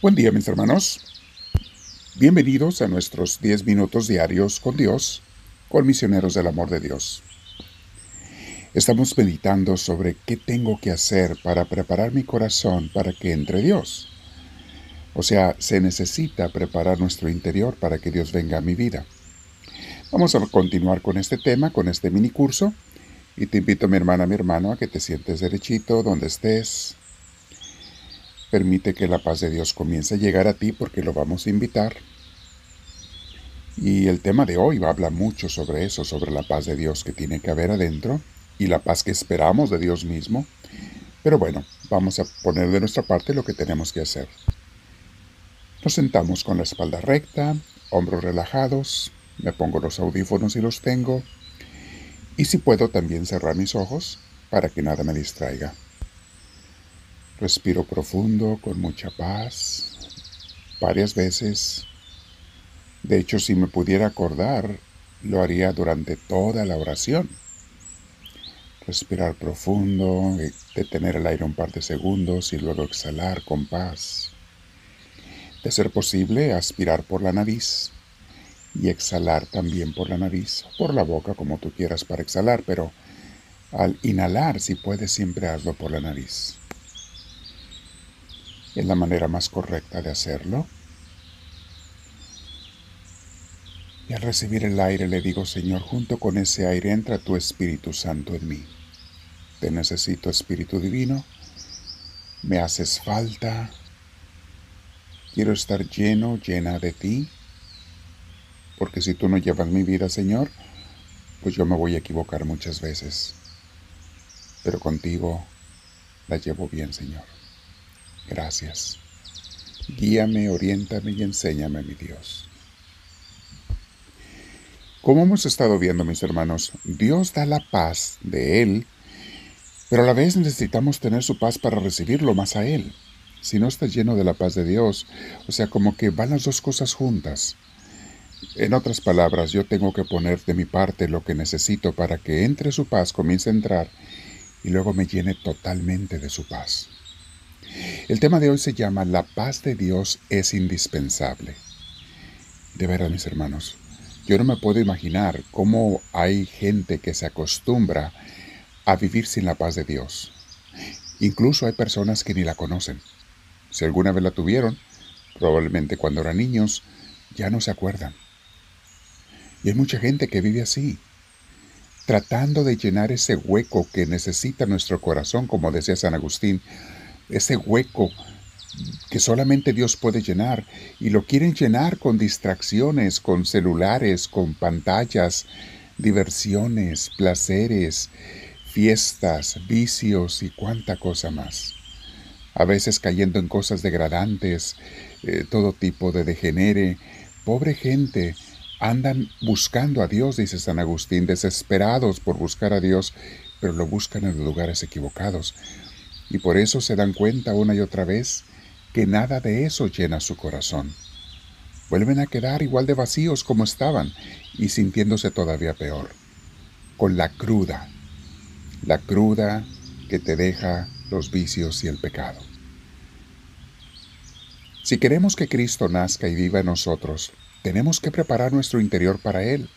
Buen día mis hermanos. Bienvenidos a nuestros 10 minutos diarios con Dios, con misioneros del amor de Dios. Estamos meditando sobre qué tengo que hacer para preparar mi corazón para que entre Dios. O sea, se necesita preparar nuestro interior para que Dios venga a mi vida. Vamos a continuar con este tema, con este mini curso, y te invito, mi hermana, mi hermano, a que te sientes derechito donde estés, Permite que la paz de Dios comience a llegar a ti porque lo vamos a invitar. Y el tema de hoy va a hablar mucho sobre eso, sobre la paz de Dios que tiene que haber adentro y la paz que esperamos de Dios mismo. Pero bueno, vamos a poner de nuestra parte lo que tenemos que hacer. Nos sentamos con la espalda recta, hombros relajados, me pongo los audífonos y los tengo, y si puedo también cerrar mis ojos para que nada me distraiga. Respiro profundo, con mucha paz, varias veces. De hecho, si me pudiera acordar, lo haría durante toda la oración. Respirar profundo, eh, detener el aire un par de segundos y luego exhalar con paz. De ser posible, aspirar por la nariz y exhalar también por la nariz, por la boca como tú quieras para exhalar, pero al inhalar, si puedes, siempre hazlo por la nariz. Es la manera más correcta de hacerlo. Y al recibir el aire le digo, Señor, junto con ese aire entra tu Espíritu Santo en mí. Te necesito, Espíritu Divino. Me haces falta. Quiero estar lleno, llena de ti. Porque si tú no llevas mi vida, Señor, pues yo me voy a equivocar muchas veces. Pero contigo la llevo bien, Señor. Gracias. Guíame, oriéntame y enséñame, mi Dios. Como hemos estado viendo, mis hermanos, Dios da la paz de Él, pero a la vez necesitamos tener su paz para recibirlo más a Él. Si no estás lleno de la paz de Dios, o sea, como que van las dos cosas juntas. En otras palabras, yo tengo que poner de mi parte lo que necesito para que entre su paz, comience a entrar y luego me llene totalmente de su paz. El tema de hoy se llama La paz de Dios es indispensable. De verdad, mis hermanos, yo no me puedo imaginar cómo hay gente que se acostumbra a vivir sin la paz de Dios. Incluso hay personas que ni la conocen. Si alguna vez la tuvieron, probablemente cuando eran niños, ya no se acuerdan. Y hay mucha gente que vive así, tratando de llenar ese hueco que necesita nuestro corazón, como decía San Agustín, ese hueco que solamente Dios puede llenar y lo quieren llenar con distracciones, con celulares, con pantallas, diversiones, placeres, fiestas, vicios y cuánta cosa más. A veces cayendo en cosas degradantes, eh, todo tipo de degenere. Pobre gente, andan buscando a Dios, dice San Agustín, desesperados por buscar a Dios, pero lo buscan en lugares equivocados y por eso se dan cuenta una y otra vez que nada de eso llena su corazón. Vuelven a quedar igual de vacíos como estaban y sintiéndose todavía peor, con la cruda, la cruda que te deja los vicios y el pecado. Si queremos que Cristo nazca y viva en nosotros, tenemos que preparar nuestro interior para Él.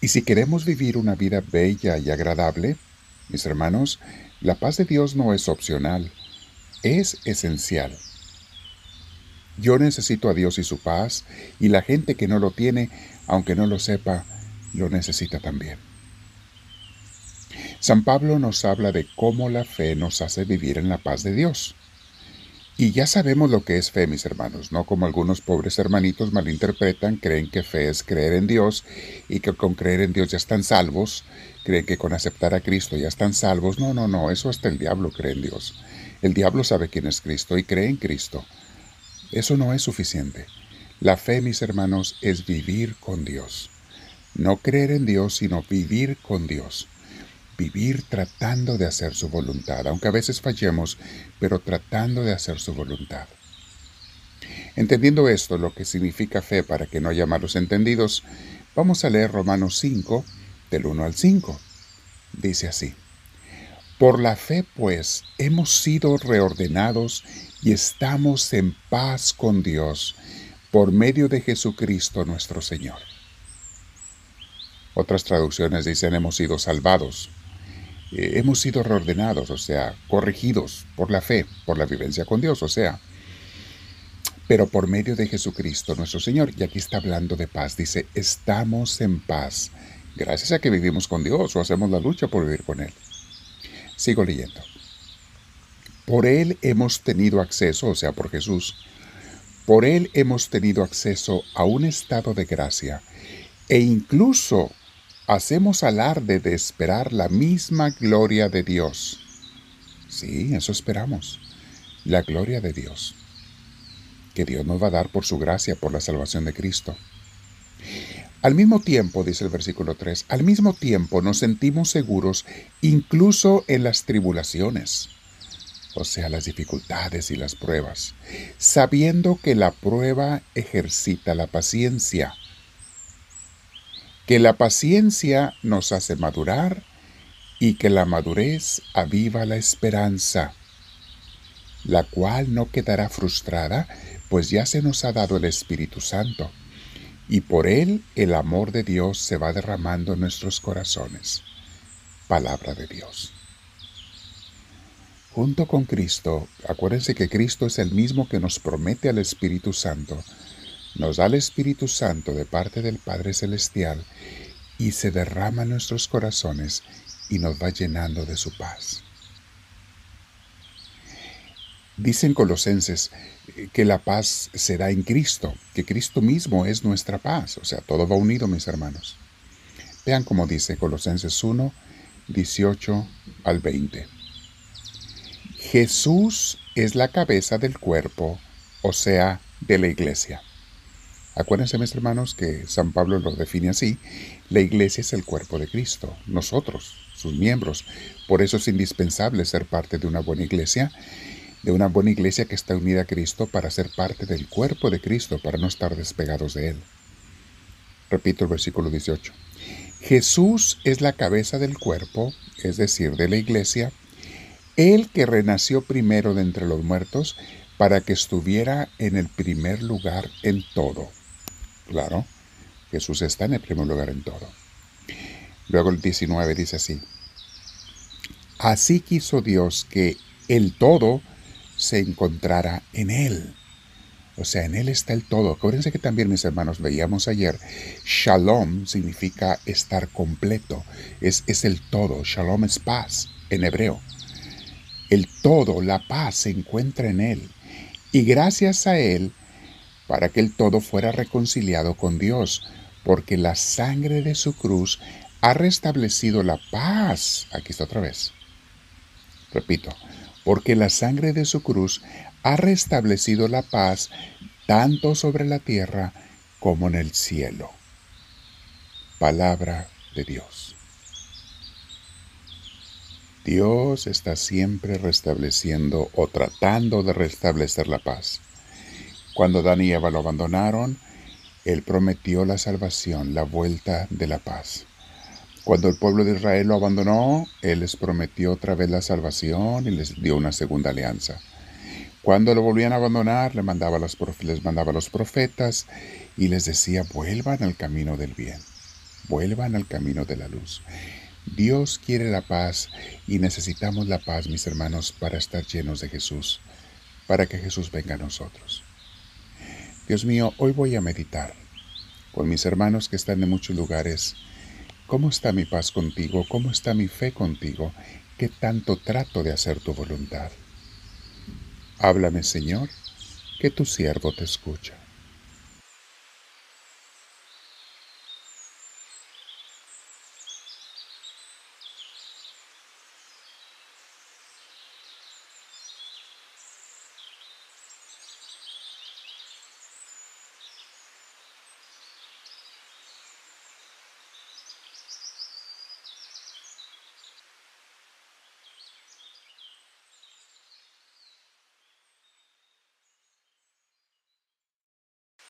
Y si queremos vivir una vida bella y agradable, mis hermanos, la paz de Dios no es opcional, es esencial. Yo necesito a Dios y su paz, y la gente que no lo tiene, aunque no lo sepa, lo necesita también. San Pablo nos habla de cómo la fe nos hace vivir en la paz de Dios. Y ya sabemos lo que es fe, mis hermanos, no como algunos pobres hermanitos malinterpretan, creen que fe es creer en Dios y que con creer en Dios ya están salvos, creen que con aceptar a Cristo ya están salvos. No, no, no, eso hasta el diablo cree en Dios. El diablo sabe quién es Cristo y cree en Cristo. Eso no es suficiente. La fe, mis hermanos, es vivir con Dios. No creer en Dios, sino vivir con Dios vivir tratando de hacer su voluntad, aunque a veces fallemos, pero tratando de hacer su voluntad. Entendiendo esto, lo que significa fe para que no haya malos entendidos, vamos a leer Romanos 5, del 1 al 5. Dice así, Por la fe, pues, hemos sido reordenados y estamos en paz con Dios por medio de Jesucristo nuestro Señor. Otras traducciones dicen hemos sido salvados, eh, hemos sido reordenados, o sea, corregidos por la fe, por la vivencia con Dios, o sea, pero por medio de Jesucristo nuestro Señor. Y aquí está hablando de paz. Dice, estamos en paz, gracias a que vivimos con Dios o hacemos la lucha por vivir con Él. Sigo leyendo. Por Él hemos tenido acceso, o sea, por Jesús, por Él hemos tenido acceso a un estado de gracia e incluso hacemos alarde de esperar la misma gloria de Dios. Sí, eso esperamos, la gloria de Dios, que Dios nos va a dar por su gracia, por la salvación de Cristo. Al mismo tiempo, dice el versículo 3, al mismo tiempo nos sentimos seguros incluso en las tribulaciones, o sea, las dificultades y las pruebas, sabiendo que la prueba ejercita la paciencia que la paciencia nos hace madurar y que la madurez aviva la esperanza, la cual no quedará frustrada, pues ya se nos ha dado el Espíritu Santo, y por él el amor de Dios se va derramando en nuestros corazones. Palabra de Dios. Junto con Cristo, acuérdense que Cristo es el mismo que nos promete al Espíritu Santo, nos da el Espíritu Santo de parte del Padre Celestial y se derrama en nuestros corazones y nos va llenando de su paz. Dicen colosenses eh, que la paz se da en Cristo, que Cristo mismo es nuestra paz, o sea, todo va unido, mis hermanos. Vean cómo dice Colosenses 1, 18 al 20. Jesús es la cabeza del cuerpo, o sea, de la iglesia. Acuérdense, mis hermanos, que San Pablo lo define así. La iglesia es el cuerpo de Cristo, nosotros, sus miembros. Por eso es indispensable ser parte de una buena iglesia, de una buena iglesia que está unida a Cristo para ser parte del cuerpo de Cristo, para no estar despegados de Él. Repito el versículo 18. Jesús es la cabeza del cuerpo, es decir, de la iglesia, el que renació primero de entre los muertos para que estuviera en el primer lugar en todo. Claro, Jesús está en el primer lugar en todo. Luego el 19 dice así. Así quiso Dios que el todo se encontrara en Él. O sea, en Él está el todo. Acuérdense que también, mis hermanos, veíamos ayer, shalom significa estar completo. Es, es el todo. Shalom es paz en hebreo. El todo, la paz, se encuentra en Él. Y gracias a Él para que el todo fuera reconciliado con Dios, porque la sangre de su cruz ha restablecido la paz. Aquí está otra vez. Repito, porque la sangre de su cruz ha restablecido la paz tanto sobre la tierra como en el cielo. Palabra de Dios. Dios está siempre restableciendo o tratando de restablecer la paz. Cuando Dan y Eva lo abandonaron, Él prometió la salvación, la vuelta de la paz. Cuando el pueblo de Israel lo abandonó, Él les prometió otra vez la salvación y les dio una segunda alianza. Cuando lo volvían a abandonar, les mandaba, mandaba a los profetas y les decía, vuelvan al camino del bien, vuelvan al camino de la luz. Dios quiere la paz y necesitamos la paz, mis hermanos, para estar llenos de Jesús, para que Jesús venga a nosotros. Dios mío, hoy voy a meditar con mis hermanos que están en muchos lugares. ¿Cómo está mi paz contigo? ¿Cómo está mi fe contigo? ¿Qué tanto trato de hacer tu voluntad? Háblame, Señor, que tu siervo te escucha.